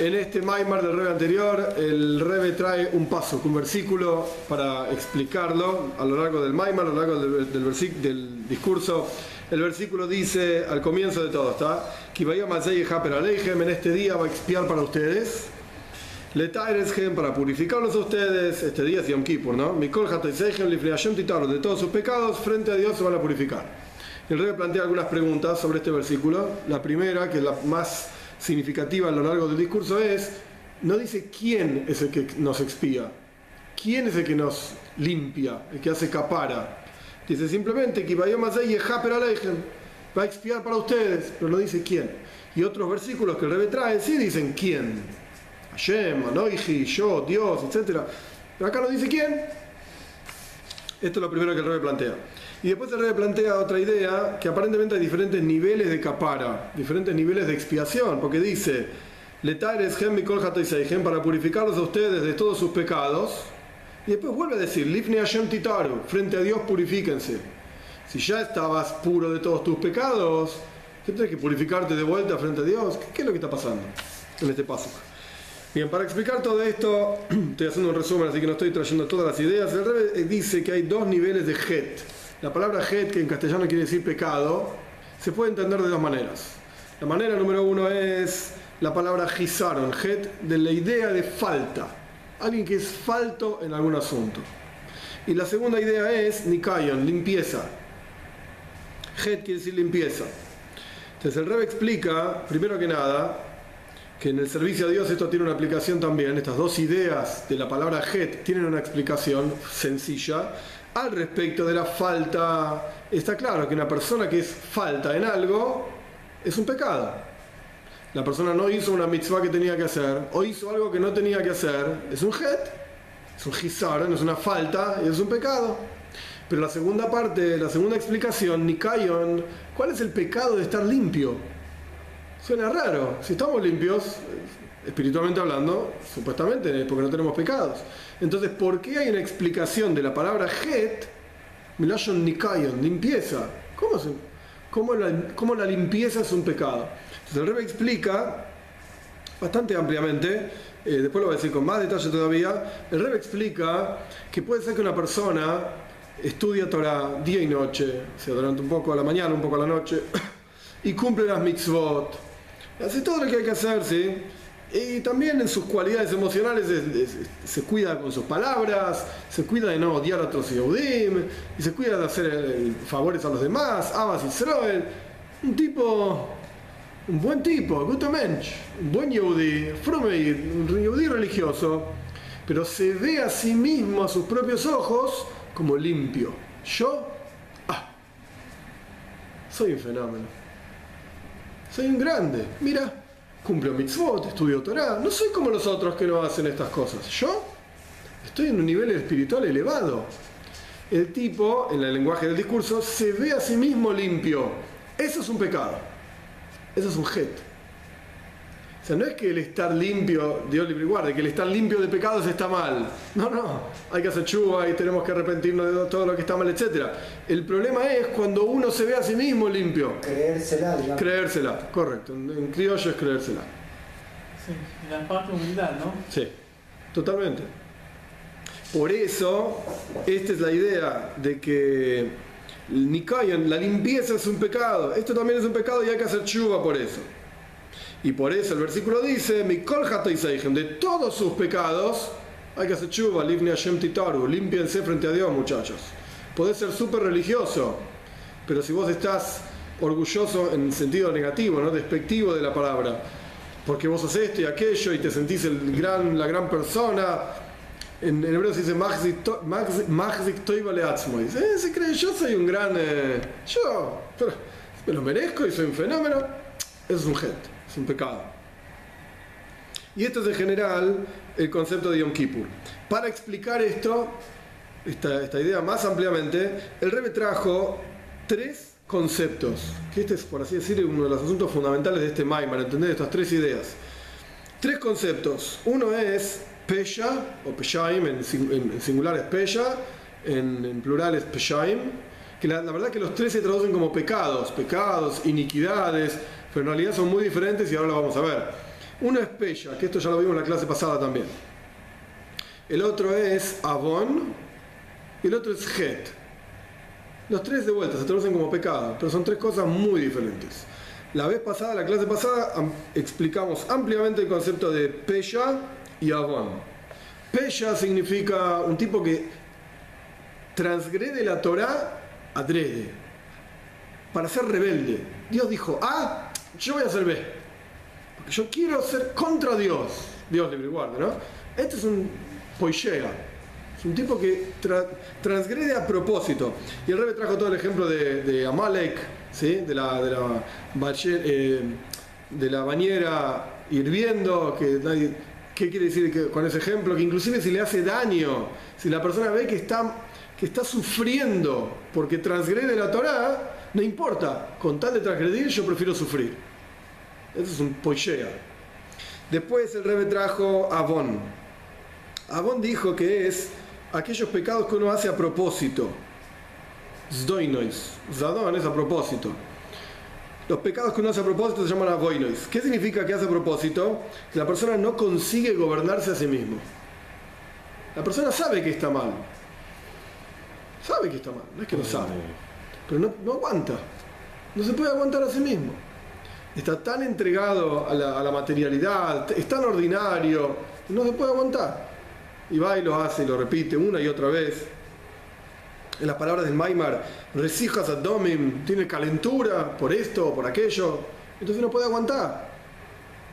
En este Maimar del Rebe anterior, el Rebe trae un paso, un versículo para explicarlo a lo largo del Maimar, a lo largo del, del, del discurso. El versículo dice al comienzo de todo, ¿está? En este día va a expiar para ustedes. Letaireshem para purificarlos a ustedes. Este día es Yom Kippur, ¿no? Mikol de todos sus pecados frente a Dios se van a purificar. El rey plantea algunas preguntas sobre este versículo. La primera, que es la más significativa a lo largo del discurso, es: no dice quién es el que nos expía, quién es el que nos limpia, el que hace capara. Dice simplemente que va a expiar para ustedes, pero no dice quién. Y otros versículos que el rey trae sí dicen quién. Hashem, Anoiji, yo, Dios, etc. Pero acá no dice quién. Esto es lo primero que el rey plantea. Y después el rey plantea otra idea, que aparentemente hay diferentes niveles de capara, diferentes niveles de expiación, porque dice, Letares Gem para purificarlos a ustedes de todos sus pecados. Y después vuelve a decir, Lifne Hashem Titaru, frente a Dios purifíquense. Si ya estabas puro de todos tus pecados, ¿qué tienes que purificarte de vuelta frente a Dios? ¿Qué, es lo que está pasando en este paso? Bien, para explicar todo esto, estoy haciendo un resumen, así que no estoy trayendo todas las ideas. El rey dice que hay dos niveles de het. La palabra het, que en castellano quiere decir pecado, se puede entender de dos maneras. La manera número uno es la palabra gizaron, het, de la idea de falta. Alguien que es falto en algún asunto. Y la segunda idea es nikayon, limpieza. Het quiere decir limpieza. Entonces el Rebbe explica, primero que nada, que en el servicio a Dios esto tiene una aplicación también. Estas dos ideas de la palabra het tienen una explicación sencilla. Al respecto de la falta, está claro que una persona que es falta en algo es un pecado. La persona no hizo una mitzvah que tenía que hacer o hizo algo que no tenía que hacer, es un het, es un no es una falta es un pecado. Pero la segunda parte, la segunda explicación, Nikayon, ¿cuál es el pecado de estar limpio? Suena raro. Si estamos limpios, espiritualmente hablando, supuestamente es porque no tenemos pecados. Entonces, ¿por qué hay una explicación de la palabra het, Milashon Nikayon, limpieza? ¿Cómo, ¿Cómo, la, limpieza es un pecado? Entonces, el Rebbe explica bastante ampliamente, eh, después lo voy a decir con más detalle todavía, el Rebbe explica que puede ser que una persona estudia Torah día y noche, o sea, durante un poco a la mañana, un poco a la noche, y cumple las mitzvot, hace todo lo que hay que hacer, ¿sí? Y también en sus cualidades emocionales se, cuida con sus palabras, se cuida de no odiar a otros Yehudim, y se cuida de hacer favores a los demás, Abbas Israel. Un tipo, un buen tipo, mensch, un buen Yehudi, un Yehudi religioso, pero se ve a sí mismo, a sus propios ojos, como limpio. Yo, ah, soy un fenómeno. Soy un grande. Mira, cumplo mitzvot, estudio Torah. No soy como los otros que no hacen estas cosas. Yo estoy en un nivel espiritual elevado. El tipo, en el lenguaje del discurso, se ve a sí mismo limpio. Eso es un pecado. Eso es un jet no es que el estar limpio, Dios libre y guarde, que el estar limpio de pecados está mal. No, no, hay que hacer chuva y tenemos que arrepentirnos de todo lo que está mal, etc. El problema es cuando uno se ve a sí mismo limpio. Creérsela, digamos. Creérsela, correcto. En, criollo es creérsela. Sí, la parte humildad, ¿no? Sí, totalmente. Por eso, esta es la idea de que Nikayan, la limpieza es un pecado. Esto también es un pecado y hay que hacer chuva por eso. Y por eso el versículo dice, de todos sus pecados, hay que hacer chuva, limpiense frente a Dios, muchachos. Podés ser súper religioso, pero si vos estás orgulloso en sentido negativo, ¿no? despectivo de la palabra, porque vos haces esto y aquello y te sentís el gran, la gran persona, en, hebreo se dice Magzik Toivaleatzmo. Dice, eh, se cree, yo soy un gran. Eh, yo, pero me lo merezco y soy un fenómeno. Eso es un gente es un pecado. Y esto es en general el concepto de Yom Kippur. Para explicar esto, esta, idea más ampliamente, el Rebbe trajo tres conceptos, que este es, por así decir, uno de los asuntos fundamentales de este Maimar, entender estas tres ideas. Tres conceptos. Uno es Pesha, o Peshaim, en, singular es Pesha, en, plural es Peshaim, que la, la verdad que los tres se traducen como pecados, pecados, iniquidades, pero en realidad son muy diferentes y ahora lo vamos a ver. Uno es Pesha, que esto ya lo vimos en la clase pasada también. El otro es Avon y el otro es Het. Los tres de vuelta se traducen como pecado, pero son tres cosas muy diferentes. La vez pasada, la clase pasada, explicamos ampliamente el concepto de Pesha y Avon. Pesha significa un tipo que transgrede la Torah adrede, para ser rebelde. Dios dijo A, yo voy a hacer B. Porque yo quiero ser contra Dios. Dios libre y guarde, ¿no? Este es un poishea. Es un tipo que transgrede a propósito. Y el Rebe trajo todo el ejemplo de Amalek, de, la, de, la, eh, de la bañera hirviendo, que ¿qué quiere decir con ese ejemplo? Que inclusive si le hace daño, si la persona ve que está, que está sufriendo porque transgrede la Torah, no importa, con tal de transgredir yo prefiero sufrir. Eso es un poishea. Después el Rebe trajo Avon. Avon dijo que es aquellos pecados que uno hace a propósito Zdoinois. Zadon es a propósito. Los pecados que uno hace a propósito se llaman avoinois. ¿Qué significa que hace a propósito? Que la persona no consigue gobernarse a sí mismo. La persona sabe que está mal. Sabe que está mal, no es que lo sabe. Pero no, no aguanta. No se puede aguantar a sí mismo. Está tan entregado a la, a la materialidad, es tan ordinario, no se puede aguantar. Y va y lo hace y lo repite una y otra vez en las palabras del Maimar, resijas abdomen, tiene calentura por esto o por aquello, entonces no puede aguantar.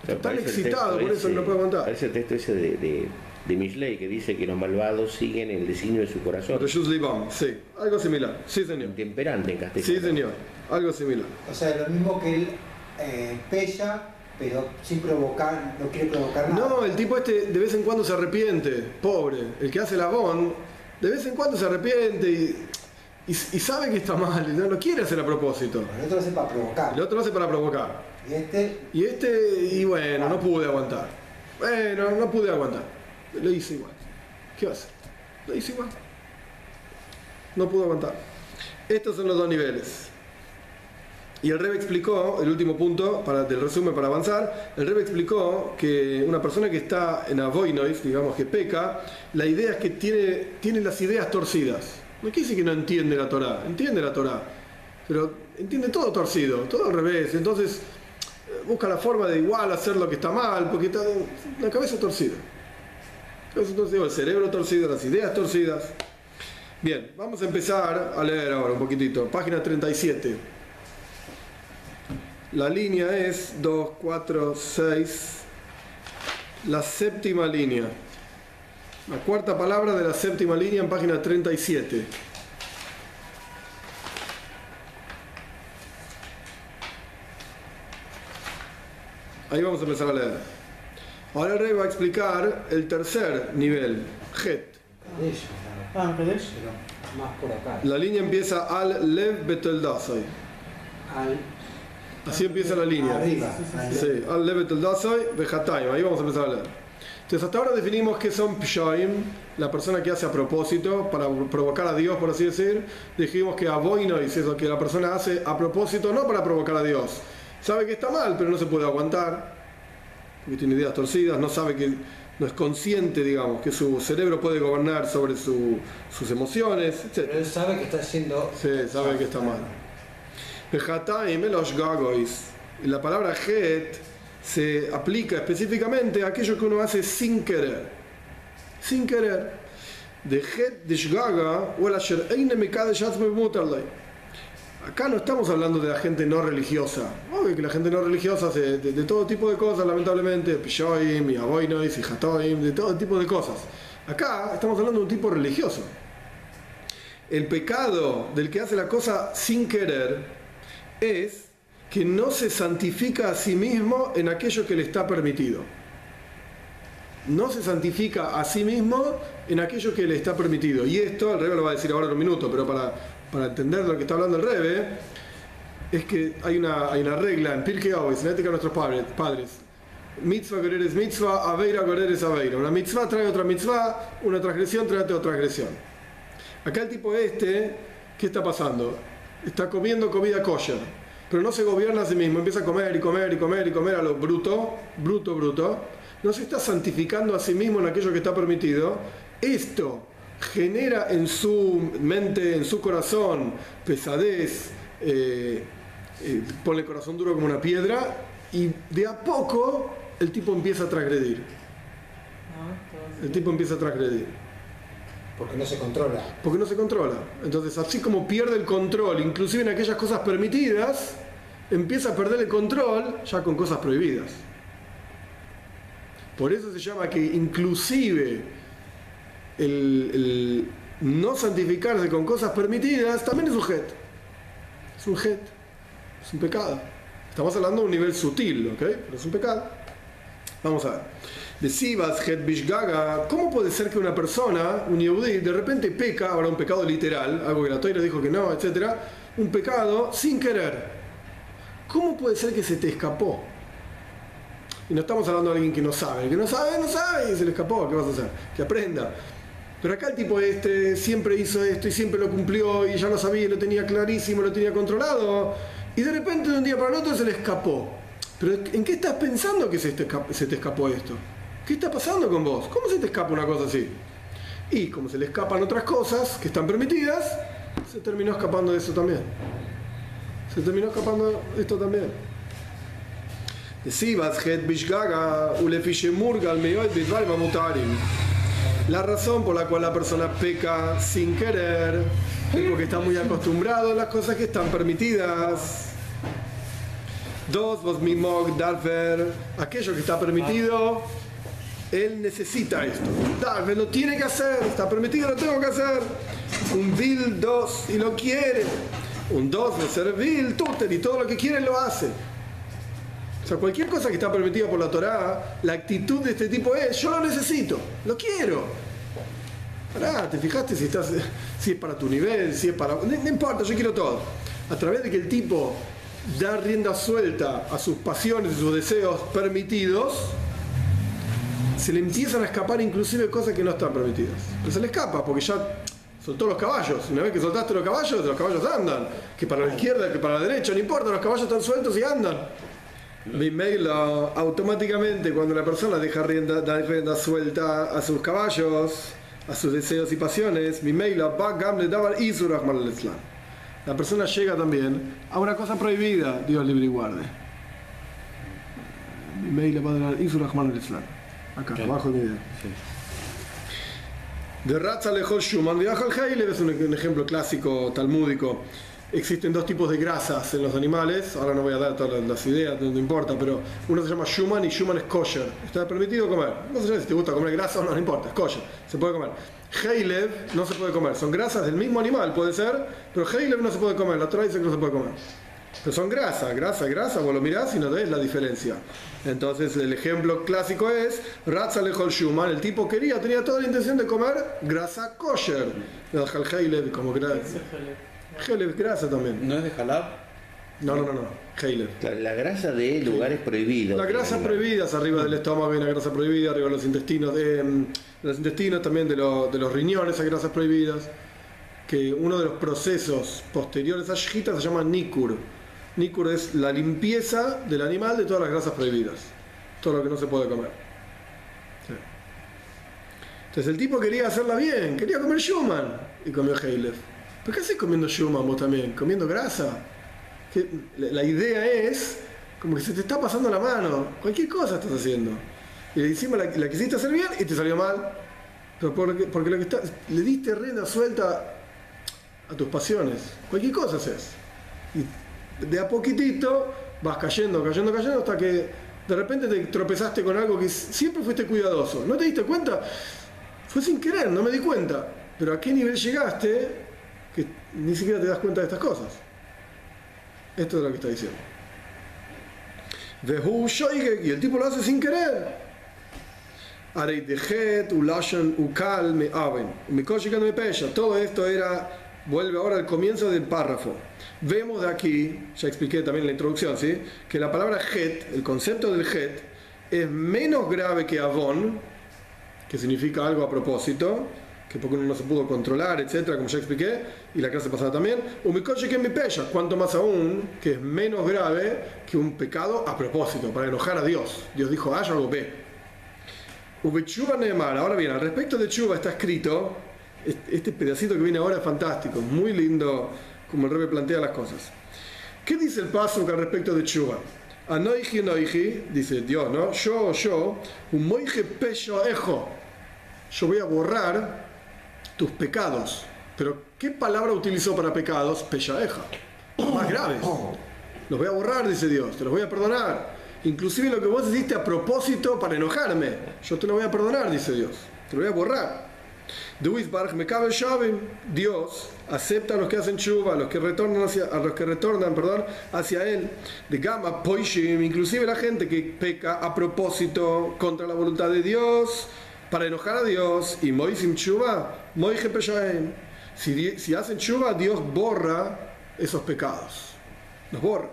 Está tan excitado, por eso no puede aguantar. Parece el texto ese de, de, de que dice que los malvados siguen el designio de su corazón. Sí, algo similar. Sí, señor. Temperante en castellano. Sí, señor. Algo similar. O sea, lo mismo que él eh, pella, pero sin provocar, no quiere provocar nada. No, el tipo este de vez en cuando se arrepiente, pobre. El que hace la bon de vez en cuando se arrepiente y, sabe que está mal y no lo quiere hacer a propósito. El otro lo hace para provocar. El otro lo hace para provocar. Y este. Y este, y bueno, no pude aguantar. Bueno, no pude aguantar. Lo hice igual. ¿Qué hace? Lo hice igual. No pude aguantar. Estos son los dos niveles. Y el Rebe explicó, el último punto para, del resumen para avanzar, el Rebe explicó que una persona que está en avoinois, digamos que peca, la idea es que tiene, tiene las ideas torcidas. No quiere decir que no entiende la Torah, entiende la Torah, pero entiende todo torcido, todo al revés. Entonces busca la forma de igual hacer lo que está mal, porque está la cabeza torcida. el cerebro torcido, las ideas torcidas. Bien, vamos a empezar a leer ahora un poquitito. Página 37. La línea es 2, 4, 6. La séptima línea. La cuarta palabra de la séptima línea en página 37. Ahí vamos a empezar a leer. Ahora el rey va a explicar el tercer nivel, Het. Ah, la línea empieza al Lev Beteldasai. Al Así empieza la línea. Arriba. Sí, al Levet el Ahí vamos a empezar a leer. Entonces, hasta ahora definimos que son Pshaim, la persona que hace a propósito, para provocar a Dios, por así decir. Dijimos que Aboinois es lo que la persona hace a propósito, no para provocar a Dios. Sabe que está mal, pero no se puede aguantar, porque tiene ideas torcidas, no sabe que no es consciente, digamos, que su cerebro puede gobernar sobre sus emociones, etc. Pero él sabe que está haciendo. Sí, sabe que está mal. Y la palabra het se aplica específicamente a aquello que uno hace sin querer. Sin querer. De het de shgaga o Acá no estamos hablando de la gente no religiosa. Obvio que la gente no religiosa hace de, todo tipo de cosas, lamentablemente, pishoim, y y hatoim, de todo tipo de cosas. Acá estamos hablando de un tipo religioso. El pecado del que hace la cosa sin querer es que no se santifica a sí mismo en aquello que le está permitido. No se santifica a sí mismo en aquello que le está permitido. Y esto, el Rebe lo va a decir ahora en un minuto, pero para, para entender lo que está hablando el Rebe, es que hay una, hay una regla en Pirkei Avos, en la ética de nuestros padres, padres. Mitzvah es mitzvah, aveira es aveira. Una mitzvah trae otra mitzvah, una transgresión trae otra transgresión. Acá el tipo este, ¿qué está pasando? Está comiendo comida kosher. pero no se gobierna a sí mismo, empieza a comer y comer y comer y comer a lo bruto, bruto, bruto, no se está santificando a sí mismo en aquello que está permitido, esto genera en su mente, en su corazón, pesadez, eh, eh, pone el corazón duro como una piedra y de a poco el tipo empieza a transgredir. ¿no? El tipo empieza a transgredir. Porque no se controla. Porque no se controla. Entonces, así como pierde el control, inclusive en aquellas cosas permitidas, empieza a perder el control ya con cosas prohibidas. Por eso se llama que inclusive el, no santificarse con cosas permitidas también es un jet. Es un jet. Es un pecado. Estamos hablando de un nivel sutil, ¿ok? Pero es un pecado. Vamos a ver. De Sivas, Het Bishgaga, ¿cómo puede ser que una persona, un Yehudi, de repente peca, ahora un pecado literal, algo que la Toira dijo que no, etcétera, un pecado sin querer? ¿Cómo puede ser que se te escapó? Y no estamos hablando de alguien que no sabe. El que no sabe, no sabe y se le escapó. ¿Qué vas a hacer? Que aprenda. Pero acá el tipo este siempre hizo esto y siempre lo cumplió y ya lo sabía, lo tenía clarísimo, lo tenía controlado. Y de repente de un día para el otro se le escapó. Pero ¿en qué estás pensando que se te, escapó, esto? ¿Qué está pasando con vos? ¿Cómo se te escapa una cosa así? Y como se le escapan otras cosas que están permitidas, se terminó escapando de eso también. Se terminó escapando de esto también. La razón por la cual la persona peca sin querer es porque está muy acostumbrado a las cosas que están permitidas. Dos, vos mismo, Darfer, aquello que está permitido, él necesita esto. Darfer lo tiene que hacer, está permitido, lo tengo que hacer. Un vil, dos, y lo quiere. Un dos, de ser vil, tuter, y todo lo que quiere lo hace. O sea, cualquier cosa que está permitida por la Torá, la actitud de este tipo es, yo lo necesito, lo quiero. Pará, ¿te fijaste si, estás, si es para tu nivel, si es para... No, no importa, yo quiero todo. A través de que el tipo da rienda suelta a sus pasiones y sus deseos permitidos, se le empiezan a escapar inclusive cosas que no están permitidas. Pero se le escapa porque ya soltó los caballos. Una vez que soltaste los caballos, los caballos andan. Que para la izquierda, que para la derecha, no importa, los caballos están sueltos y andan. Vimelo automáticamente cuando la persona deja rienda, da rienda suelta a sus caballos, a sus deseos y pasiones, la persona llega también a una cosa prohibida, Dios libre y guarde. Acá, abajo de mi idea. De Ratza lejos Schumann, de Ajal Heilev es un ejemplo clásico talmúdico. Existen dos tipos de grasas en los animales, ahora no voy a dar todas las ideas, no, importa, pero uno se llama Schumann y Schumann es kosher. Está permitido comer. No sé si te gusta comer grasa o no, no importa, es kosher, se puede comer. Heilev no se puede comer, son grasas del mismo animal, puede ser, pero Heilev no se puede comer, la Torah dice que no se puede comer. Pero son grasa, grasa, grasa, vos lo mirás y no ves la diferencia. Entonces el ejemplo clásico es Ratza lejol Schumann, el tipo quería, tenía toda la intención de comer grasa kosher. Heilev como grasa. Heilev grasa también. ¿No es de Jalab? No, no, no, no. Heilev. La, la grasa de lugares prohibidos. Las grasas prohibidas arriba del estómago hay una grasa prohibida, arriba de los intestinos, de, de los intestinos también de, lo- de los riñones hay grasas prohibidas. Que uno de los procesos posteriores a Shihita se llama Nikur. Nikur es la limpieza del animal de todas las grasas prohibidas. Todo lo que no se puede comer. Sí. Entonces el tipo quería hacerla bien, quería comer Schumann y comió Heilev. ¿Pero qué haces comiendo Schumann vos también? ¿Comiendo grasa? Que la idea es como que se te está pasando la mano, cualquier cosa estás haciendo. Y encima la, la quisiste hacer bien y te salió mal. Pero porque, porque lo que está, le diste rienda suelta a tus pasiones. Cualquier cosa haces. Y de a poquitito vas cayendo, cayendo, cayendo hasta que de repente te tropezaste con algo que siempre fuiste cuidadoso. ¿No te diste cuenta? Fue sin querer, no me di cuenta. Pero a qué nivel llegaste ni siquiera te das cuenta de estas cosas. Esto es lo que está diciendo. Y el tipo lo hace sin querer. Todo esto era, vuelve ahora al comienzo del párrafo. Vemos de aquí, ya expliqué también en la introducción, ¿sí? que la palabra het, el concepto del het, es menos grave que avon, que significa algo a propósito, que porque uno no se pudo controlar, etcétera, como ya expliqué, y la clase pasada también. Umikoche que mi pella, cuanto más aún, que es menos grave que un pecado a propósito, para enojar a Dios. Dios dijo A, yo hago B. Ubechuba Neemar, ahora bien, al respecto de Chuba está escrito, este pedacito que viene ahora es fantástico, muy lindo como el rebe plantea las cosas. ¿Qué dice el paso al respecto de Chuba? Anoiji, anoiji, dice Dios, ¿no? Yo, yo, un moije pecho ejo. Yo voy a borrar tus pecados. Pero, ¿qué palabra utilizó para pecados? Peyaeja. Más graves. Los voy a borrar, dice Dios. Te los voy a perdonar. Inclusive lo que vos hiciste a propósito para enojarme. Yo te lo voy a perdonar, dice Dios. Te lo voy a borrar. Dios acepta a los que hacen chuva, a los que retornan hacia, a los que retornan, perdón, hacia él. De gama poishim, inclusive la gente que peca a propósito contra la voluntad de Dios para enojar a Dios y Moisim Chuba, Moije Si, si hacen Chuba, Dios borra esos pecados. Los borra.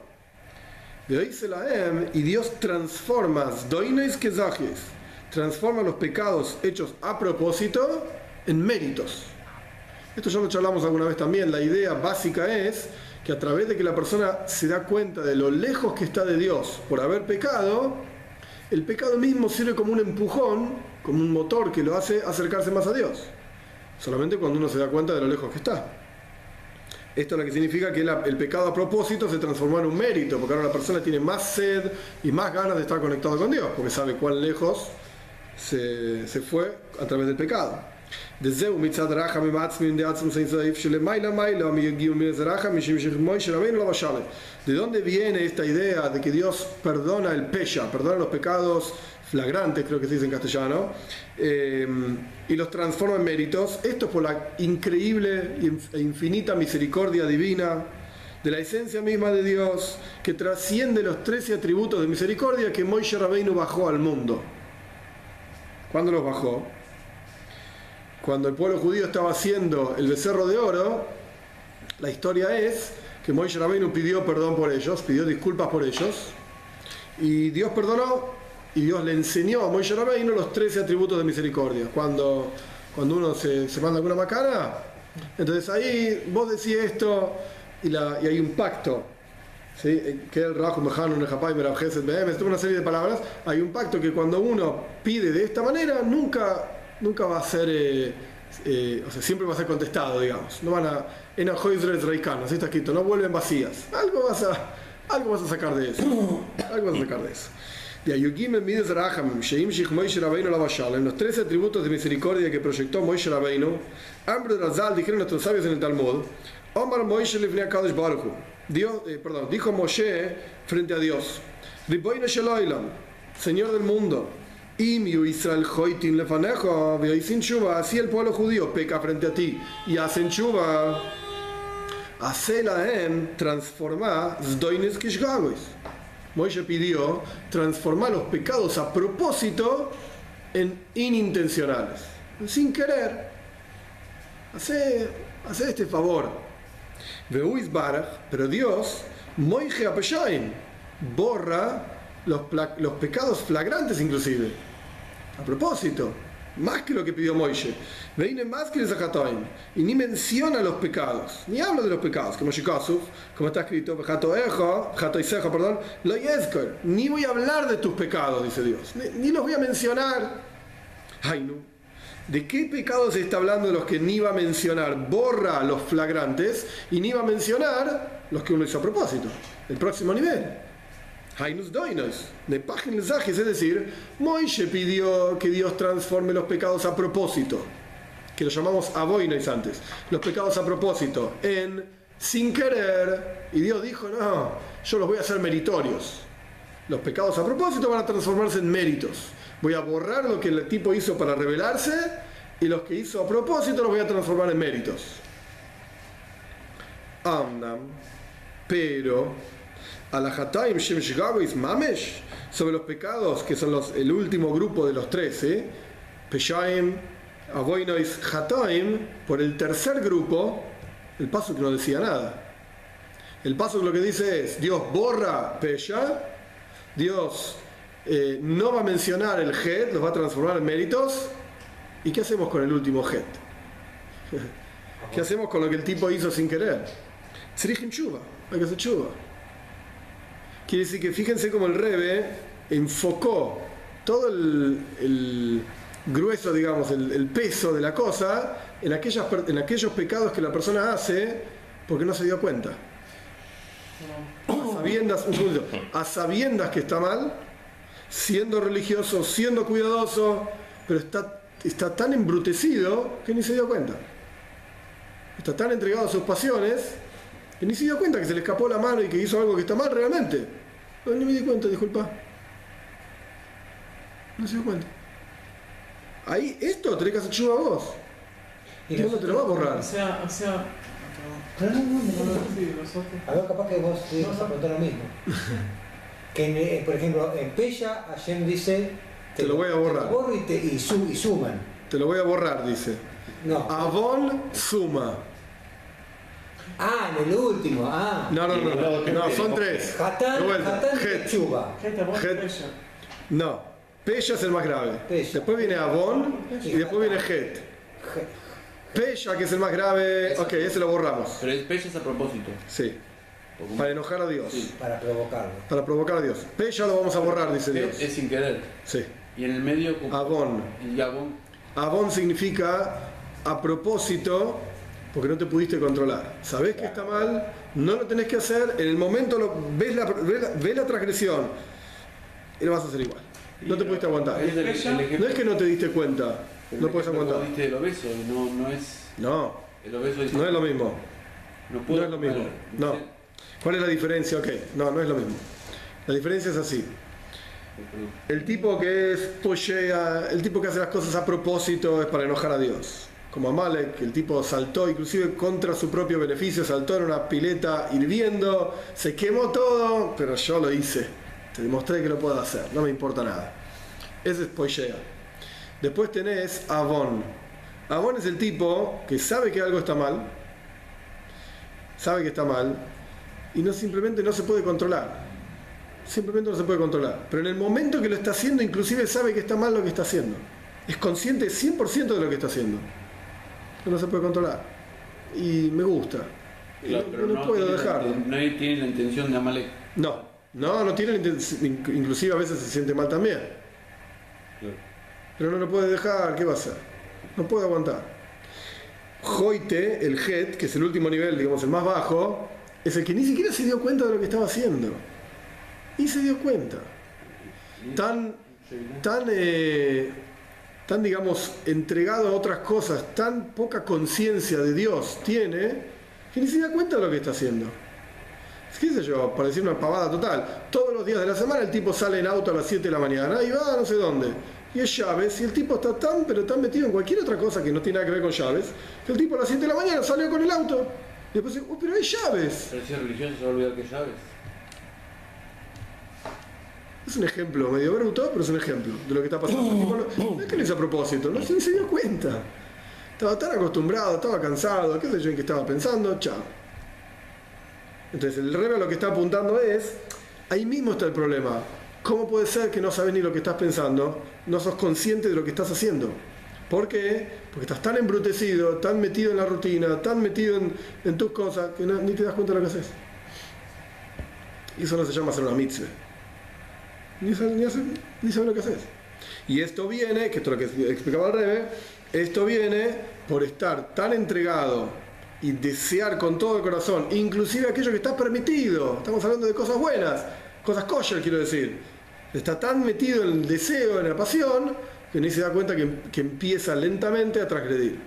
De ahí se la em, y Dios transforma, doines que transforma los pecados hechos a propósito en méritos. Esto ya lo charlamos alguna vez también. La idea básica es que a través de que la persona se da cuenta de lo lejos que está de Dios por haber pecado, el pecado mismo sirve como un empujón, como un motor que lo hace acercarse más a Dios. Solamente cuando uno se da cuenta de lo lejos que está. Esto es lo que significa que el pecado a propósito se transformó en un mérito, porque ahora la persona tiene más sed y más ganas de estar conectado con Dios, porque sabe cuán lejos se, se fue a través del pecado. ¿De dónde viene esta idea de que Dios perdona el pecha, perdona los pecados flagrantes, creo que se dice en castellano, eh, y los transforma en méritos? Esto es por la increíble e infinita misericordia divina de la esencia misma de Dios que trasciende los 13 atributos de misericordia que Moisés Rabbeinu bajó al mundo. ¿Cuándo los bajó? cuando el pueblo judío estaba haciendo el becerro de oro, la historia es que Moisés Rabbeinu pidió perdón por ellos, pidió disculpas por ellos, y Dios perdonó, y Dios le enseñó a Moisés Rabbeinu los 13 atributos de misericordia. Cuando, cuando uno se, manda alguna macana, entonces ahí vos decís esto, y, la, y hay un pacto ¿Sí? que el Rajo Mejano, Nejapai, una serie de palabras. Hay un pacto que cuando uno pide de esta manera, nunca nunca va a ser, eh, eh, o sea, siempre va a ser contestado, digamos. No van a, en Reikano, así está escrito, no vuelven vacías. Algo vas a, algo vas a sacar de eso. Algo vas a sacar de eso. En los tres atributos de misericordia que proyectó Moishe Rabbeinu, Ambre Razal dijeron nuestros sabios en el Talmud, Omar Moishe Dios, eh, perdón, dijo Moshe frente a Dios, Señor del mundo, Israel hoitin lefanejo, sin chuva, así el pueblo judío peca frente a ti y hacen chuva. Hacela en transformar zdoines kishgagois. Moisés pidió transformar los pecados a propósito en inintencionales, sin querer. Hace, este favor. Pero Dios, Moije Apeshaim, borra los pecados flagrantes inclusive. A propósito, más que lo que pidió Moishe. Viene más que Zahatoim. Y ni menciona los pecados, ni habla de los pecados, como Shikasuf, como está escrito, perdón, lo Ni voy a hablar de tus pecados, dice Dios. Ni, los voy a mencionar. Ay, no. ¿De qué pecados se está hablando de los que ni va a mencionar? Borra los flagrantes y ni va a mencionar los que uno hizo a propósito. El próximo nivel. Hainus Doinos, de página es decir, Moishe pidió que Dios transforme los pecados a propósito, que lo llamamos aboinos antes, los pecados a propósito, en sin querer, y Dios dijo, no, yo los voy a hacer meritorios. Los pecados a propósito van a transformarse en méritos. Voy a borrar lo que el tipo hizo para rebelarse y los que hizo a propósito los voy a transformar en méritos. Andam, pero Alajataim Shem Mamesh, sobre los pecados, que son los, el último grupo de los trece, Peshaim, Avoinois Hataim, por el tercer grupo, el paso que no decía nada. El paso lo que dice es, Dios borra Pesha, Dios eh, no va a mencionar el Het, los va a transformar en méritos, ¿y qué hacemos con el último Het? ¿Qué hacemos con lo que el tipo hizo sin querer? Chuva, hay que hacer. Quiere decir que fíjense cómo el Rebe enfocó todo el, grueso, digamos, el, peso de la cosa en, aquellos pecados que la persona hace porque no se dio cuenta. A sabiendas que está mal, siendo religioso, siendo cuidadoso, pero está, está tan embrutecido que ni se dio cuenta. Está tan entregado a sus pasiones que ni se dio cuenta que se le escapó la mano y que hizo algo que está mal realmente. No, ni me di cuenta, disculpa. No se dio cuenta. Ahí, esto tenés que hacer chuva vos. Y no te lo va a borrar. O sea, o sea. No, no, no, no, No, no. sí, nosotros. A ver, capaz que vos te vas a preguntar lo mismo. Que, en, eh, por ejemplo, en Pella, Hashem dice... Te lo voy a borrar. te lo borro y, te, y, su- y suman. Te lo voy a borrar, dice. No. Avon suma. Ah, en el último. Ah. No, no, no, no, no, son tres. Hatán. Hatán. Pesha. No, Pella es el más grave. Pella. Después viene Avon y después viene Het. Pella, que es el más grave. Ok, ese lo borramos. Pero es pechas a propósito. Sí, para enojar a Dios. Sí. Para provocarlo. Para provocar a Dios. Pella lo vamos a borrar, dice Es, Dios. es sin querer. Sí. Y en el medio, Avon. el Gabón. Avon significa a propósito porque no te pudiste controlar. Sabés que está mal, no lo tenés que hacer, en el momento lo, ves, la, ves, la, ves la transgresión y lo vas a hacer igual. No te pudiste aguantar. El, el. No es que no te diste cuenta, no puedes aguantar. diste obeso, no, no es. No, El obeso dice, no es lo mismo. no puedo no es lo mismo. No. ¿Cuál es la diferencia? Ok, no, no es lo mismo. La diferencia es así. El tipo que es pollea, el tipo que hace las cosas a propósito es para enojar a Dios. Como Amalek, el tipo saltó inclusive contra su propio beneficio, saltó en una pileta hirviendo, se quemó todo, pero yo lo hice. Te demostré que lo puedo hacer, no me importa nada. Ese es pollea. Después tenés Avon. Avon es el tipo que sabe que algo está mal, sabe que está mal, y no simplemente no se puede controlar. Simplemente no se puede controlar. Pero en el momento que lo está haciendo, inclusive sabe que está mal lo que está haciendo. Es consciente 100% de lo que está haciendo. No se puede controlar. Y me gusta. Y Claro, pero no no, puedo tiene dejarlo. no tiene la intención de Amalek. No, no, no tiene la intención. inc- Inclusive a veces se siente mal también. Pero no lo puede dejar, ¿qué va a hacer? No puede aguantar. Joite, el Het, que es el último nivel, digamos, el más bajo, es el que ni siquiera se dio cuenta de lo que estaba haciendo. Ni se dio cuenta. Tan, tan, eh, tan, digamos, entregado a otras cosas, tan poca conciencia de Dios tiene, que ni se da cuenta de lo que está haciendo. ¿Qué sé yo? Para decir una pavada total. Todos los días de la semana el tipo sale en auto a las 7 de la mañana y va a no sé dónde. Y es llaves, y el tipo está tan, pero tan metido en cualquier otra cosa que no tiene nada que ver con llaves, que el tipo a las 7 de la mañana salió con el auto. Y después dice, "Oh, pero hay llaves. Pero si es religioso se va a olvidar que llaves. Es un ejemplo medio bruto, pero es un ejemplo de lo que está pasando. El tipo no, es que lo hizo a propósito, no se, se dio cuenta. Estaba tan acostumbrado, estaba cansado, qué sé yo en qué estaba pensando, chao. Entonces el rebe lo que está apuntando es, ahí mismo está el problema. ¿Cómo puede ser que no sabes ni lo que estás pensando, no sos consciente de lo que estás haciendo? ¿Por qué? Porque estás tan embrutecido, tan metido en la rutina, tan metido en, en tus cosas, que no- ni te das cuenta de lo que haces. Y eso no se llama hacer una mitzvah. Ni sabe, lo que haces. Y esto viene, que esto es lo que explicaba el Rebe, esto viene por estar tan entregado y desear con todo el corazón, inclusive aquello que está permitido. Estamos hablando de cosas buenas, cosas kosher quiero decir. Está tan metido en el deseo, en la pasión, que ni se da cuenta que, que empieza lentamente a transgredir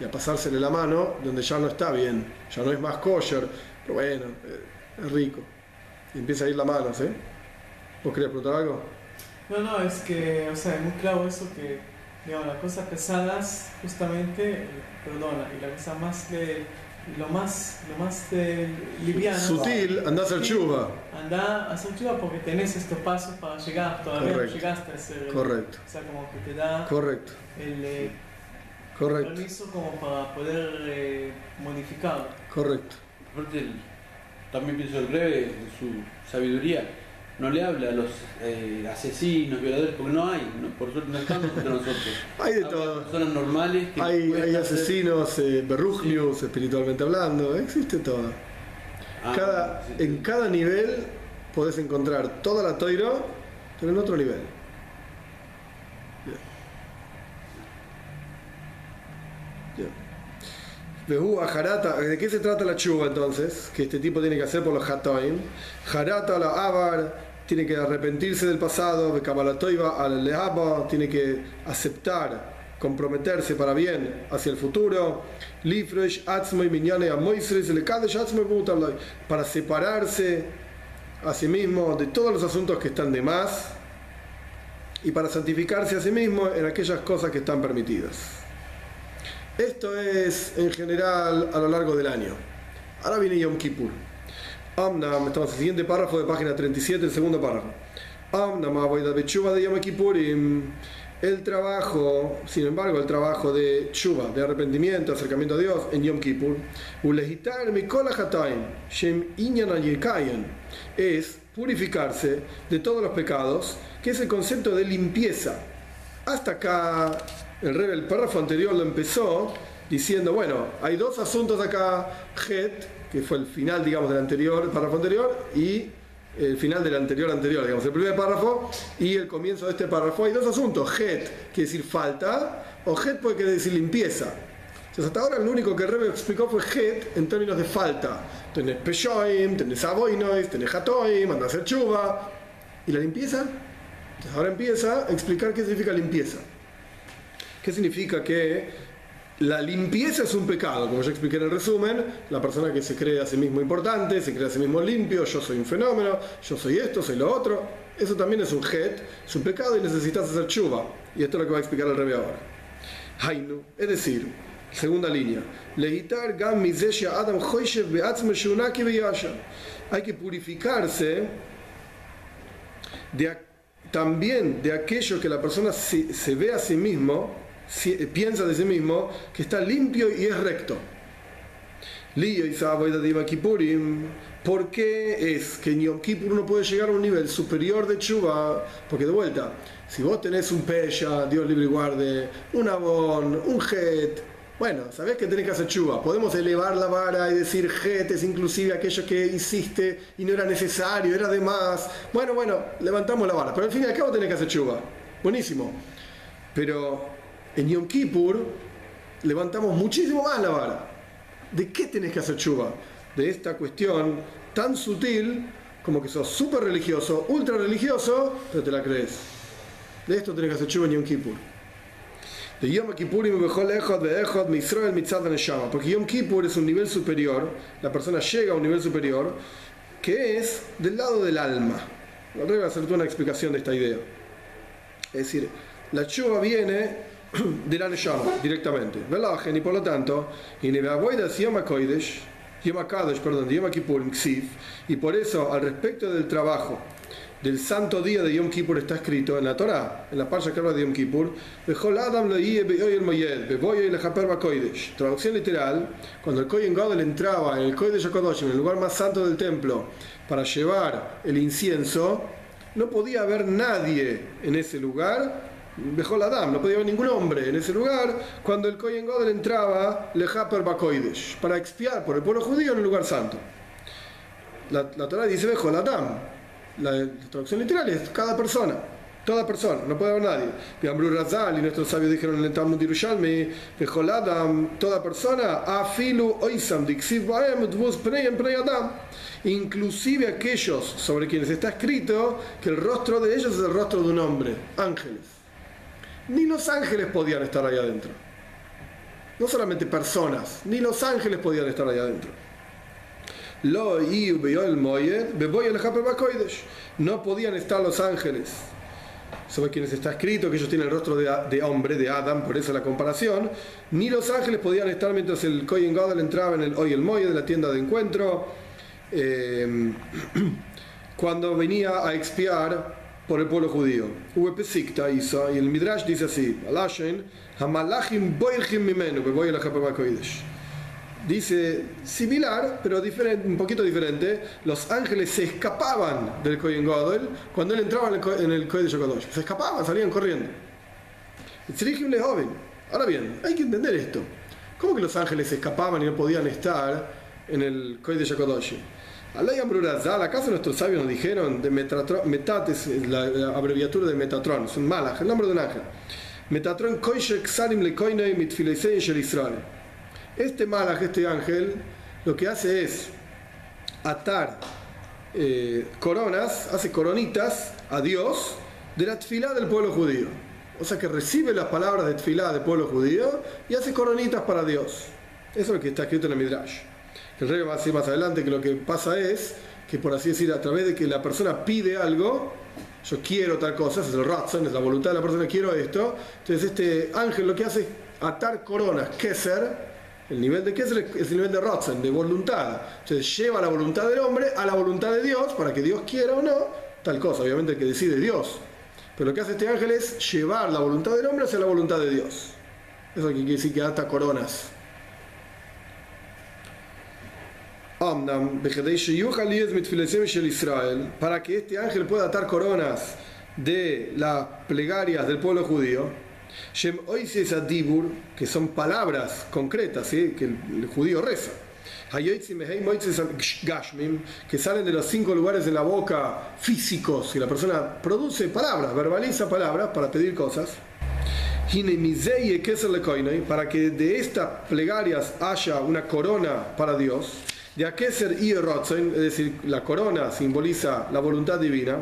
y a pasársele la mano donde ya no está bien, ya no es más kosher, pero bueno, eh, es rico. Y empieza a ir la mano. ¿Vos querías preguntar algo? No, no, es que, o sea, es muy claro eso que, digamos, las cosas pesadas justamente perdona, y la cosa más, de, lo más, lo más eh, liviano. Sutil, anda a hacer chuva. Anda a hacer chuva porque tenés estos pasos para llegar, todavía Correcto. no llegaste a ser. Correcto, O sea, como que te da correcto, el eh, correcto, permiso como para poder eh, modificarlo. correcto. Aparte, también pienso el breve, en su sabiduría, no le habla a los eh, asesinos, violadores, porque no hay, ¿no? por suerte no estamos entre nosotros. Hay de todo. Personas normales que Hay, asesinos, eh, berruglios, espiritualmente hablando, existe todo. Ah, Cada, sí, sí. en cada nivel podés encontrar toda la toiro, pero en otro nivel. Behu a Jarata, ¿de qué se trata la chuva entonces? Que este tipo tiene que hacer por los hatoim. Jarata la avar tiene que arrepentirse del pasado, tiene que aceptar, comprometerse para bien hacia el futuro. Para separarse a sí mismo de todos los asuntos que están de más y para santificarse a sí mismo en aquellas cosas que están permitidas. Esto es en general a lo largo del año. Ahora viene Yom Kippur. Amnam, estamos en el siguiente párrafo de página 37, el segundo párrafo. Amnam avoida bechuva de Yom Kippurim. El trabajo, sin embargo, el trabajo de chuva, de arrepentimiento, acercamiento a Dios en Yom Kippur, es purificarse de todos los pecados, que es el concepto de limpieza. Hasta acá, el rey el párrafo anterior lo empezó diciendo, bueno, hay dos asuntos acá, Het, que fue el final, digamos, del anterior, el párrafo anterior, y el final del anterior anterior, digamos, el primer párrafo y el comienzo de este párrafo. Hay dos asuntos, Het, quiere decir falta, o Het puede querer decir limpieza. Entonces hasta ahora lo único que el Rebbe explicó fue Het en términos de falta. Tenés Peshoim, tenés Aboinois, tenés Hatoim, mandás a hacer chuva. ¿Y la limpieza? Entonces ahora empieza a explicar qué significa limpieza. ¿Qué significa que la limpieza es un pecado? Como ya expliqué en el resumen, la persona que se cree a sí mismo importante, se cree a sí mismo limpio, yo soy un fenómeno, yo soy esto, soy lo otro, eso también es un het, es un pecado y necesitas hacer chuva. Y esto es lo que va a explicar el revés ahora. Hainu, es decir, segunda línea, lehitar gam adam. Hay que purificarse también de aquello que la persona se, se ve a sí mismo, piensa de sí mismo, que está limpio y es recto. ¿por qué es que en Yom puede llegar a un nivel superior de chuva? Porque de vuelta, si vos tenés un Pesha, Dios libre y guarde, un Abón, un Het, bueno, sabés que tenés que hacer chuva. Podemos elevar la vara y decir Het es inclusive aquello que hiciste y no era necesario, era de más. Bueno, bueno, levantamos la vara, pero al fin y al cabo tenés que hacer chuva. Buenísimo. Pero en Yom Kippur levantamos muchísimo más la vara. ¿De qué tenés que hacer chuva? De esta cuestión tan sutil como que sos súper religioso, ultra religioso, pero te la crees. De esto tenés que hacer chuva en Yom Kippur. De Yom Kippurim bejol echad ve'echad mi'Israel mitzad neshama. Porque Yom Kippur es un nivel superior, la persona llega a un nivel superior, que es del lado del alma. Ahora voy a hacer una explicación de esta idea. Es decir, la chuva viene de la Neshama directamente. Velajen, y por lo tanto, perdón, Kippur, y por eso, al respecto del trabajo del santo día de Yom Kippur está escrito en la Torah, en la parsha que habla de Yom Kippur. Traducción literal, cuando el Kohen Gadol entraba en el Kodesh HaKadosh, en el lugar más santo del templo, para llevar el incienso, no podía haber nadie en ese lugar, Bechol Adam, no podía haber ningún hombre en ese lugar, cuando el Kohen Gadol entraba, le haper ba'kodesh, para expiar por el pueblo judío en el lugar santo. La, la Torah dice Bechol Adam, la, la traducción literal es cada persona, toda persona, no puede haber nadie. Y Ambrú Razal y nuestros sabios dijeron en el Talmud Yerushalmi, toda persona, afilu oisam dixiv baem dvus pnei pnei Adam. Inclusive aquellos sobre quienes está escrito que el rostro de ellos es el rostro de un hombre, ángeles. Ni los ángeles podían estar ahí adentro. No solamente personas, ni los ángeles podían estar ahí adentro. No podían estar los ángeles sobre quienes está escrito que ellos tienen el rostro de, hombre, de Adam, por eso la comparación. Ni los ángeles podían estar mientras el Kohen Gadol entraba en el hoy el Moyed de la tienda de encuentro. eh, cuando venía a expiar por el pueblo judío. Uepesikta hizo, y el Midrash dice así: Alashen, Hamalachim boirchim mimenu, ba'kodesh. dice similar, pero diferente, un poquito diferente. Los ángeles se escapaban del Kohen Gadol cuando él entraba en el, Ko- en el Kohen de Yokodosh. Se escapaban, salían corriendo. Lehovin. Ahora bien, hay que entender esto. ¿Cómo que los ángeles se escapaban y no podían estar en el Kohen de? Alay Amrurazal, ¿acaso nuestros sabios nos dijeron de Metatron, Metat es la, la abreviatura de Metatron, es un malach, el nombre de un ángel. Metatron Koishek Salim Lekoinei Mitfileisei Israel. Este malach, este ángel, lo que hace es atar eh, coronas, hace coronitas a Dios de la tfilá del pueblo judío. O sea que recibe las palabras de tfilá del pueblo judío y hace coronitas para Dios. Eso es lo que está escrito en el Midrash. El rey va a decir más adelante que lo que pasa es que, por así decir, a través de que la persona pide algo, yo quiero tal cosa, es el ratzon, es la voluntad de la persona, quiero esto. Entonces este ángel lo que hace es atar coronas, keser, el nivel de keser es el nivel de ratzon, de voluntad. Entonces lleva la voluntad del hombre a la voluntad de Dios para que Dios quiera o no tal cosa, obviamente el que decide Dios. Pero lo que hace este ángel es llevar la voluntad del hombre hacia la voluntad de Dios. Eso quiere decir que ata coronas. Omnam, Shel Israel, para que este ángel pueda atar coronas de las plegarias del pueblo judío, Shem Oises Adibur, que son palabras concretas ¿sí? que el, el judío reza, que salen de los cinco lugares de la boca físicos, y la persona produce palabras, verbaliza palabras para pedir cosas. Para que de estas plegarias haya una corona para Dios, de Akeser y Rotzen, es decir, la corona simboliza la voluntad divina.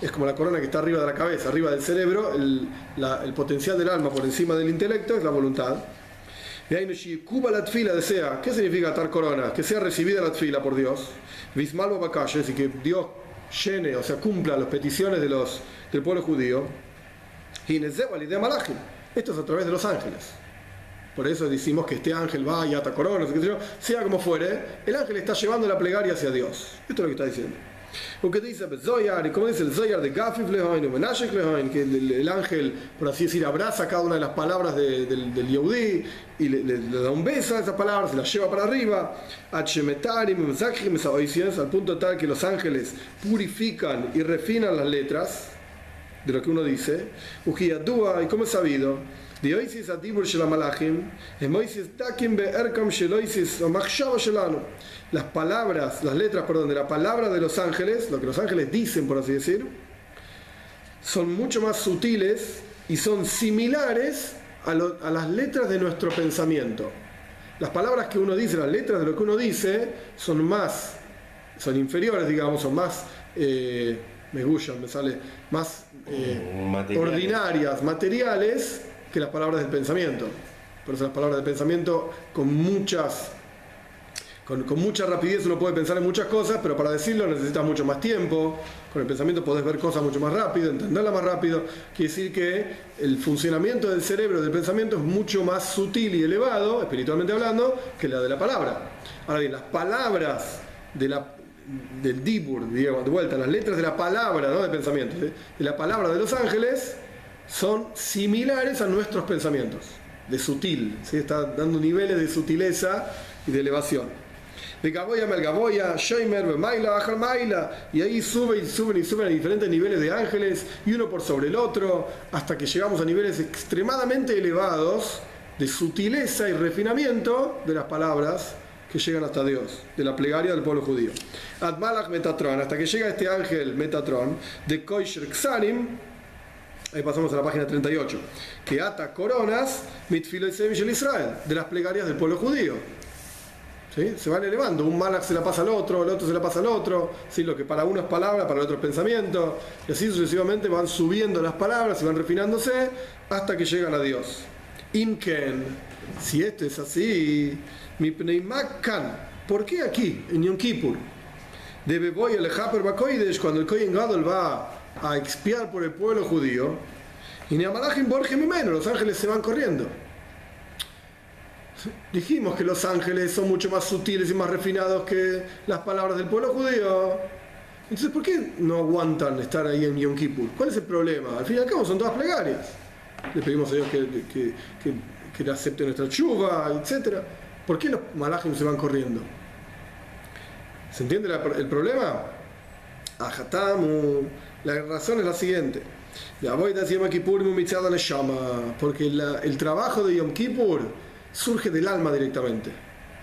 Es como la corona que está arriba de la cabeza, arriba del cerebro, el, la- potencial del alma por encima del intelecto es la voluntad. Y ahí Cuba la tfila desea. ¿Qué significa atar corona? Que sea recibida la tfila por Dios. Vismalvo Bakash, decir, que Dios llene, o sea, cumpla las peticiones de los, del pueblo judío. Y Nezebal y de Malachim. Esto es a través de los ángeles. Por eso decimos que este ángel va y ata coronas, qué sé sea como fuere, el ángel está llevando la plegaria hacia Dios. Esto es lo que está diciendo. Porque dice Zoyar, y dice el Zoyar de Gafif Lehoin, Menashek Lehoin, que el, el- el ángel, por así decir, abraza cada una de las palabras de- del, del Yehudí y le, le- le da un beso a esas palabras, se las lleva para arriba, al punto tal que los ángeles purifican y refinan las letras de lo que uno dice, y como es sabido, Adibur Shel Malachim, Emoisis Takim Be'erkam Shel Oisis o Machshava Shelanu. Las palabras, las letras, perdón, de la palabra de los ángeles, lo que los ángeles dicen, por así decir, son mucho más sutiles y son similares a, lo- a las letras de nuestro pensamiento. Las palabras que uno dice, las letras de lo que uno dice, son más, son inferiores, digamos, son más, eh, me gustan, me sale, más eh, Materiales. ordinarias, materiales, que las palabras del pensamiento. Por eso las palabras del pensamiento con muchas con, mucha rapidez uno puede pensar en muchas cosas, pero para decirlo necesitas mucho más tiempo. Con el pensamiento podés ver cosas mucho más rápido, entenderlas más rápido. Quiere decir que el funcionamiento del cerebro, del pensamiento, es mucho más sutil y elevado, espiritualmente hablando, que la de la palabra. Ahora bien, las palabras de la, del Dibur, digamos, de vuelta, las letras de la palabra, no de pensamiento, ¿sí? de la palabra de los ángeles, son similares a nuestros pensamientos, de sutil, ¿sí? está dando niveles de sutileza y de elevación. De Gaboya Melgaboya, Sheimer, Maila, Ajar Maila, y ahí suben y suben y suben a diferentes niveles de ángeles, y uno por sobre el otro, hasta que llegamos a niveles extremadamente elevados de sutileza y refinamiento de las palabras que llegan hasta Dios, de la plegaria del pueblo judío. Admalach Metatron, hasta que llega este ángel Metatron, de Koisher Xarim, Ahí pasamos a la página 38. Que ata coronas mitfilo y Israel, de las plegarias del pueblo judío. ¿Sí? Se van elevando, un malach se la pasa al otro, el otro se la pasa al otro, ¿sí? lo que para uno es palabra, para el otro es pensamiento, y así sucesivamente van subiendo las palabras y van refinándose hasta que llegan a Dios. Inken, si esto es así, mi pneimakan, ¿por qué aquí, en Yom Kippur? Debe voy el Haper Bakoidesh, cuando el Kohen Gadol va a expiar por el pueblo judío, y ni Amalachim Borge menos, los ángeles se van corriendo. Dijimos que los ángeles son mucho más sutiles y más refinados que las palabras del pueblo judío. Entonces, ¿por qué no aguantan estar ahí en Yom Kippur? ¿Cuál es el problema? Al fin y al cabo son todas plegarias. Le pedimos a Dios que, que, que, que acepte nuestra chuva, etc. ¿Por qué los malajim se van corriendo? ¿Se entiende el problema? Ajatamu. La razón es la siguiente. Porque la- el trabajo de Yom Kippur surge del alma directamente,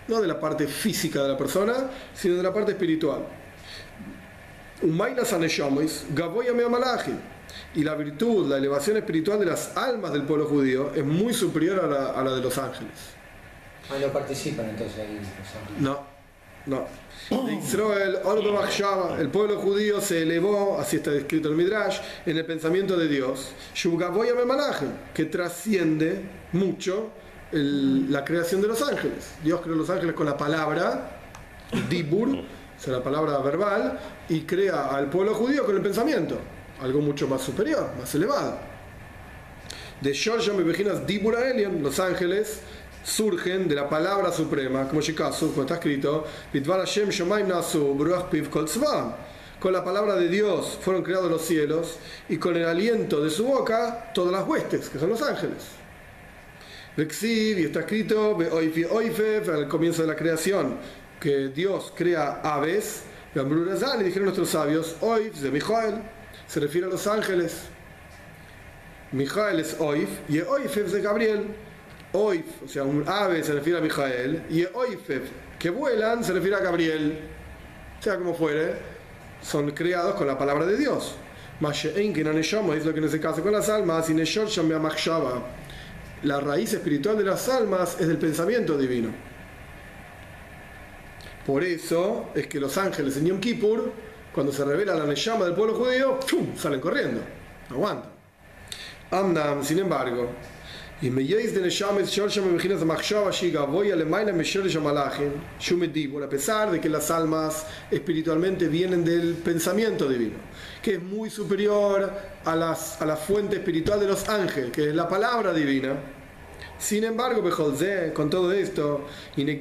no de la parte física de la persona, sino de la parte espiritual. Y la virtud, la elevación espiritual de las almas del pueblo judío es muy superior a la, a la de los ángeles. Ah, no participan entonces ahí. los ángeles. No, no. Israel, Ordo Machshava, el pueblo judío se elevó, así está escrito el Midrash, en el pensamiento de Dios, que trasciende mucho la creación de los ángeles. Dios creó los ángeles con la palabra, Dibur, o sea, la palabra verbal, y crea al pueblo judío con el pensamiento, algo mucho más superior, más elevado. De Georgia me imaginas Dibur los ángeles surgen de la palabra suprema, como Shikasu, como está escrito. Con la palabra de Dios fueron creados los cielos y con el aliento de su boca todas las huestes, que son los ángeles. Vexiv, y está escrito, al comienzo de la creación, que Dios crea aves, y dijeron nuestros sabios, Oif de Mijael, se refiere a los ángeles. Mijael es Oif y Oifev es de Gabriel. Oif, o sea, un ave se refiere a Mijael y Oifev, que vuelan, se refiere a Gabriel. Sea como fuere, son creados con la palabra de Dios. Es lo que no se casa con las almas y. La raíz espiritual de las almas es del pensamiento divino. Por eso es que los ángeles en Yom Kippur, cuando se revela la Neshama del pueblo judío, salen corriendo, aguantan. Amnam, sin embargo, Neshamet Shorsha me imaginas a Machshava Shiga, voy a Lemaina me Shorsha Malachim, Shumet Dibur, a pesar de que las almas espiritualmente vienen del pensamiento divino, que es muy superior a, las, a la fuente espiritual de los ángeles, que es la palabra divina. Sin embargo, Bejolze, con todo esto, el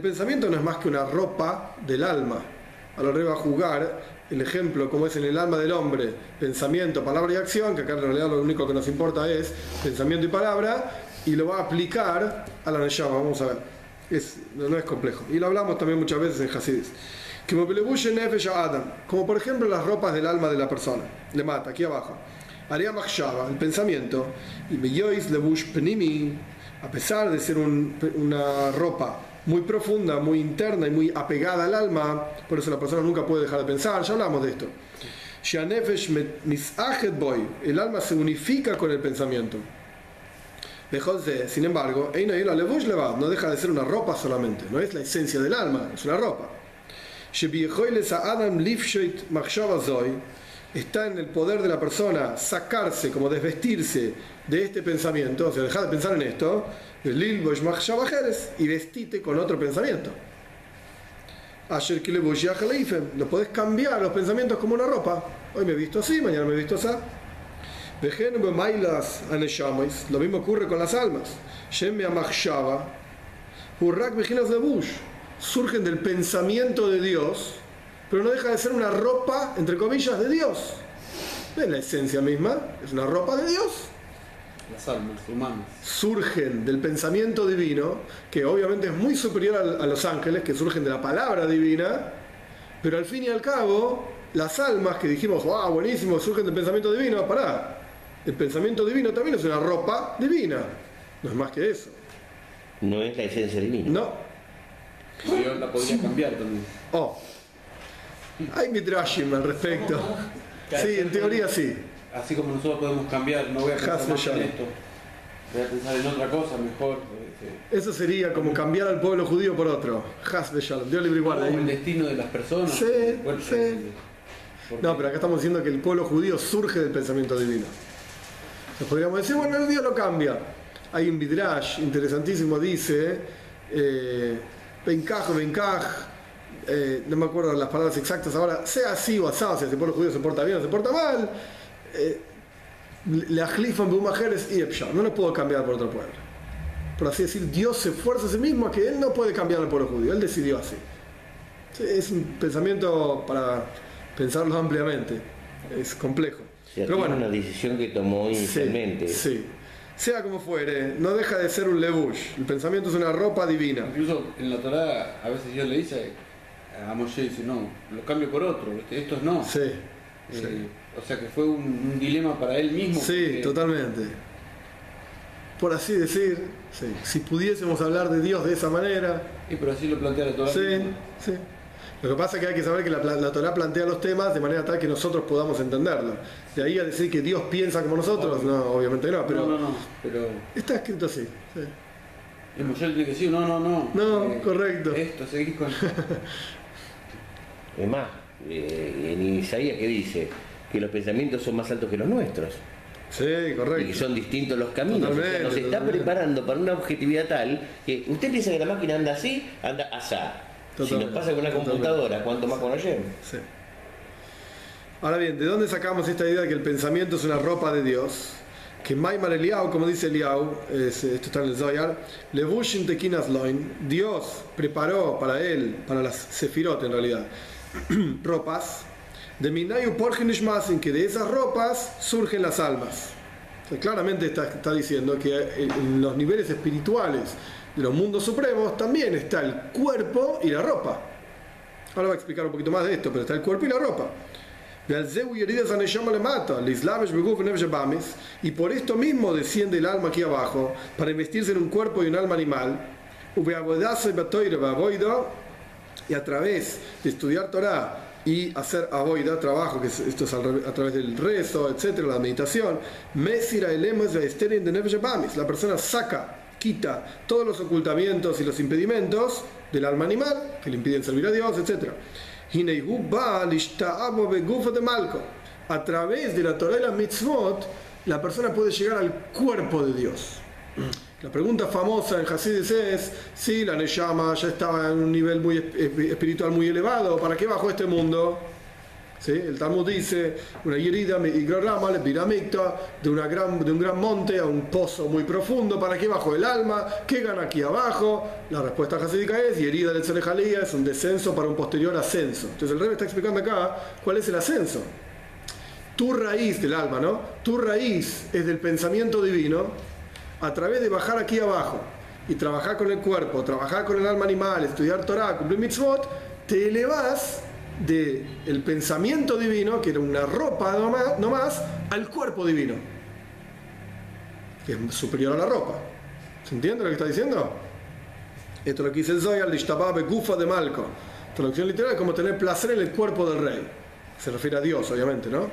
pensamiento no es más que una ropa del alma. A la hora va jugar el ejemplo como es en el alma del hombre, pensamiento, palabra y acción, que acá en realidad lo único que nos importa es pensamiento y palabra, y lo va a aplicar a la Neshama, vamos a ver. Es, no, es complejo. Y lo hablamos también muchas veces en Hasidis. Como por ejemplo las ropas del alma de la persona. Le mata, aquí abajo. Aria Machshava, el pensamiento, y Beyois Lebush Penimi, a pesar de ser un- una ropa muy profunda, muy interna y muy apegada al alma, por eso la persona nunca puede dejar de pensar, ya hablamos de esto. Boy, el alma se unifica con el pensamiento. Bejose, sin embargo, no deja de ser una ropa solamente, no es la esencia del alma, es una ropa. Está en el poder de la persona sacarse, como desvestirse de este pensamiento, o sea, dejar de pensar en esto, y vestite con otro pensamiento. Ayer que le voy a lo podés cambiar los pensamientos como una ropa. Hoy me he visto así, mañana me he visto así. Lo mismo ocurre con las almas. Surgen del pensamiento de Dios, pero no deja de ser una ropa, entre comillas, de Dios. No es la esencia misma, es una ropa de Dios. Las almas humanas. surgen del pensamiento divino, que obviamente es muy superior a, los ángeles, que surgen de la palabra divina, pero al fin y al cabo, las almas que dijimos, wow, buenísimo, surgen del pensamiento divino, pará. El pensamiento divino también es una ropa divina, no es más que eso. No es la esencia divina. No. Yo la podría cambiar también. Oh. Hay midrashim al respecto. Sí, en teoría sí. Así como nosotros podemos cambiar, no voy a pensar más en esto. Voy a pensar en otra cosa mejor. eh, Eso sería como cambiar al pueblo judío por otro. Has de Shalom. Dios libre y guarde. Hay el destino de las personas. Sí, Bueno, sí. porque- No, pero acá estamos diciendo que el pueblo judío surge del pensamiento divino. Entonces podríamos decir, bueno, el Dios lo cambia. Hay un midrash interesantísimo, dice, eh, vencaj, eh, no me acuerdo las palabras exactas ahora, sea así o asado, si el pueblo judío se porta bien o se porta mal, eh, le ajlifan bumajeres y epsha, no lo puedo cambiar por otro pueblo. Por así decir, Dios se esfuerza a sí mismo a que Él no puede cambiar al pueblo judío, Él decidió así. Sí, es un pensamiento para pensarlo ampliamente, es complejo. O sea, Pero bueno, una decisión que tomó sí, inicialmente. sí, Sea como fuere, no deja de ser un levush. El pensamiento es una ropa divina. Incluso en la Torah a veces Dios le dice a Moshe, dice, no, lo cambio por otro, estos no. Sí, Eh, sí. O sea que fue un, un dilema para él mismo. Sí, porque- totalmente. Por así decir, sí. si pudiésemos hablar de Dios de esa manera, Sí, pero así lo plantea la Torah. sí, misma. sí. Lo que pasa es que hay que saber que la, la Torah plantea los temas de manera tal que nosotros podamos entenderlo. De ahí a decir que Dios piensa como nosotros, no, obviamente no, pero no, no, no, pero está escrito así. sí. el le tiene que decir, no, no, no. No, correcto. Esto, seguís con... Es más, eh, en Isaías que dice que los pensamientos son más altos que los nuestros Sí, y que correcto. son distintos los caminos. O sea, Totalmente, nos está totalmente. preparando para una objetividad tal que usted piensa que la máquina anda así, anda asá. Si nos pasa con una computadora, ¿cuánto más con Hashem? Sí. Ahora bien, ¿de dónde sacamos esta idea de que el pensamiento es una ropa de Dios? Que Maimar Eliau, como dice Eliau, es- esto está en el Zoyar, Levushin Tekinas Loin, Dios preparó para él, para las Sefirot en realidad, ropas, de Minayu Porgenishmasin, que de esas ropas surgen las almas. O sea, claramente está, está diciendo que en los niveles espirituales de los mundos supremos también está el cuerpo y la ropa. Ahora voy a explicar un poquito más de esto, pero está el cuerpo y la ropa. Y por esto mismo desciende el alma aquí abajo, para investirse en un cuerpo y un alma animal y a través de estudiar Torah y hacer avoida, trabajo, que es- esto es a través del rezo, etcétera, la meditación, mesira bamis, la persona saca, quita todos los ocultamientos y los impedimentos del alma animal que le impiden servir a Dios, etcétera. A través de la Torah y la mitzvot, la persona puede llegar al cuerpo de Dios. La pregunta famosa en Hasidis es si la Neshama ya estaba en un nivel muy esp- espiritual muy elevado, ¿para qué bajó este mundo? ¿Sí? El Talmud dice, una yerida rama, de, una gran, de un gran monte a un pozo muy profundo, ¿para qué bajó el alma? ¿Qué gana aquí abajo? La respuesta hasídica es, yerida del Tzelejalía es un descenso para un posterior ascenso. Entonces el rey está explicando acá cuál es el ascenso. Tu raíz del alma, ¿no? Tu raíz es del pensamiento divino a través de bajar aquí abajo y trabajar con el cuerpo, trabajar con el alma animal, estudiar Torah, cumplir mitzvot, te elevas del pensamiento divino, que era una ropa nomás, nomás, al cuerpo divino, que es superior a la ropa. ¿Se entiende lo que está diciendo? Esto es lo que dice el Zoyar, Lishtababe Gufa de Malco. Traducción literal como tener placer en el cuerpo del rey. Se refiere a Dios, obviamente, ¿no?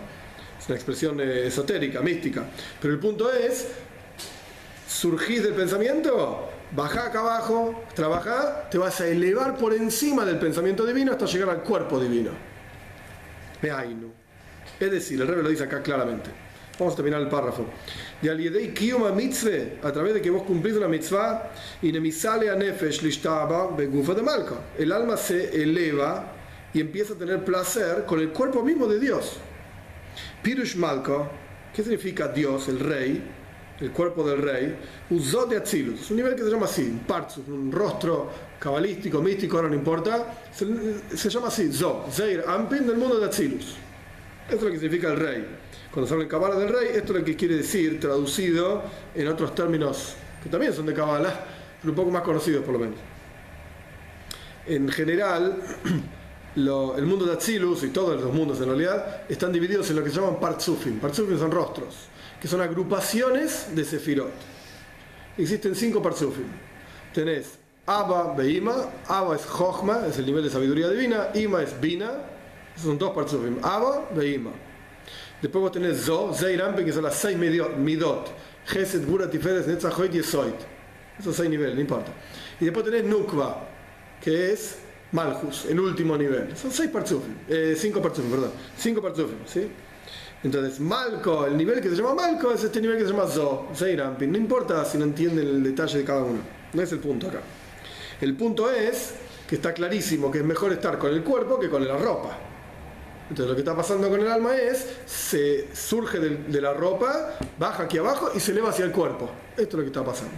Es una expresión eh, esotérica, mística. Pero el punto es, surgís del pensamiento, bajá acá abajo, trabajá, te vas a elevar por encima del pensamiento divino hasta llegar al cuerpo divino. Es decir, el rey lo dice acá claramente. Vamos a terminar el párrafo. De aliedei kiyuma mitzvah, a través de que vos cumplís una mitzvah, a nefesh lishtaba begufa de malca. El alma se eleva y empieza a tener placer con el cuerpo mismo de Dios. Pirush Malka, ¿qué significa Dios, el rey? El cuerpo del rey, usó de Atzilus, un nivel que se llama así, un partzuf, un rostro cabalístico, místico, ahora no importa, se, se llama así, Zo, Zeir Ampin del mundo de Atzilus. Esto es lo que significa el rey. Cuando se habla en Kabbalah del rey, esto es lo que quiere decir, traducido en otros términos que también son de Kabbalah, pero un poco más conocidos por lo menos. En general, lo- el mundo de Atzilus y todos los mundos en realidad están divididos en lo que se llaman Partsufim. Partsufim son rostros, que son agrupaciones de Sefirot. Existen cinco Partsufim. Tenés Abba, Beima, Abba es Jochma, es el nivel de sabiduría divina, Ima es Bina, son dos Partsufim, Abba, Beima. Después vos tenés Zo, Zeirampe, que son las seis Midot, Gesed, Gura, Tiferes, Netzahoit y Esoit. Esos seis niveles, no importa. Y después tenés Nukva, que es Malchus, el último nivel. Son seis partzufim, eh, cinco partzufim, perdón. Cinco partzufim, ¿sí? Entonces, Malco, el nivel que se llama Malco es este nivel que se llama Zo, Zeirampin. No importa si no entienden el detalle de cada uno. No es el punto acá. El punto es que está clarísimo que es mejor estar con el cuerpo que con la ropa. Entonces lo que está pasando con el alma es, se surge del- de, la ropa, baja aquí abajo y se eleva hacia el cuerpo. Esto es lo que está pasando.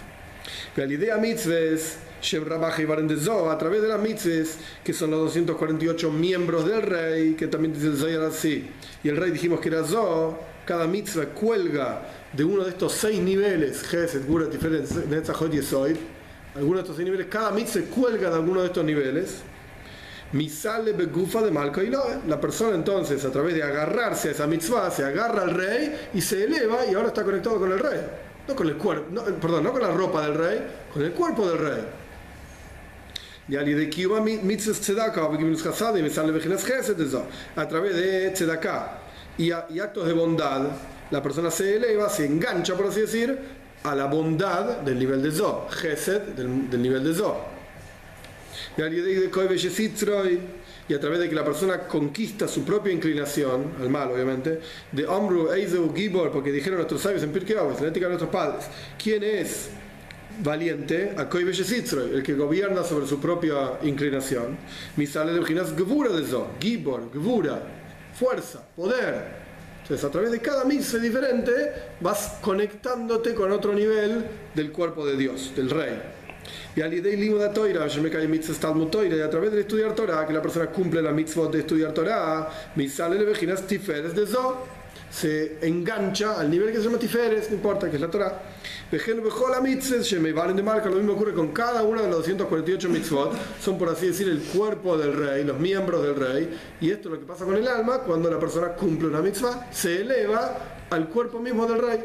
Pero la idea y Barendezo, a través de las mitzvahs, que son los 248 miembros del rey, que también dice el Zohar así, y el rey dijimos que era Zo, cada mitzvah cuelga de uno de estos seis niveles, Gesed, Gura, Tiferet, Netzachot y alguno de estos seis niveles, cada mitzvah cuelga de alguno de estos niveles, Misale begufa de Malca y La persona entonces, a través de agarrarse a esa mitzvah, se agarra al rey y se eleva y ahora está conectado con el rey. No con el cuerpo, no, perdón, no con la ropa del rey, con el cuerpo del rey. Y al de Kiuba mitzvah tzedaka, y me sale a través de tzedaka y, y actos de bondad, la persona se eleva, se engancha, por así decir, a la bondad del nivel de Zo, Gesed del, del nivel de Zo y a través de que la persona conquista su propia inclinación, al mal obviamente, de Omru, Eizeu, Gibor, porque dijeron nuestros sabios en Pirkei en la ética de nuestros padres, ¿quién es valiente? El que gobierna sobre su propia inclinación. Mi sale de Gvura de Zo, Gibor, Gvura, fuerza, poder. Entonces, a través de cada misa diferente, vas conectándote con otro nivel del cuerpo de Dios, del Rey. Y de Toira, y a través de estudiar Torah, que la persona cumple la mitzvah de estudiar Torah, mi sale de tiferes de Zo, se engancha al nivel que se llama tiferes, no importa, que es la Torah. Lo mismo ocurre con cada una de los 248 mitzvot, son por así decir el cuerpo del rey, los miembros del rey, y esto es lo que pasa con el alma. Cuando la persona cumple una mitzvah, se eleva al cuerpo mismo del rey.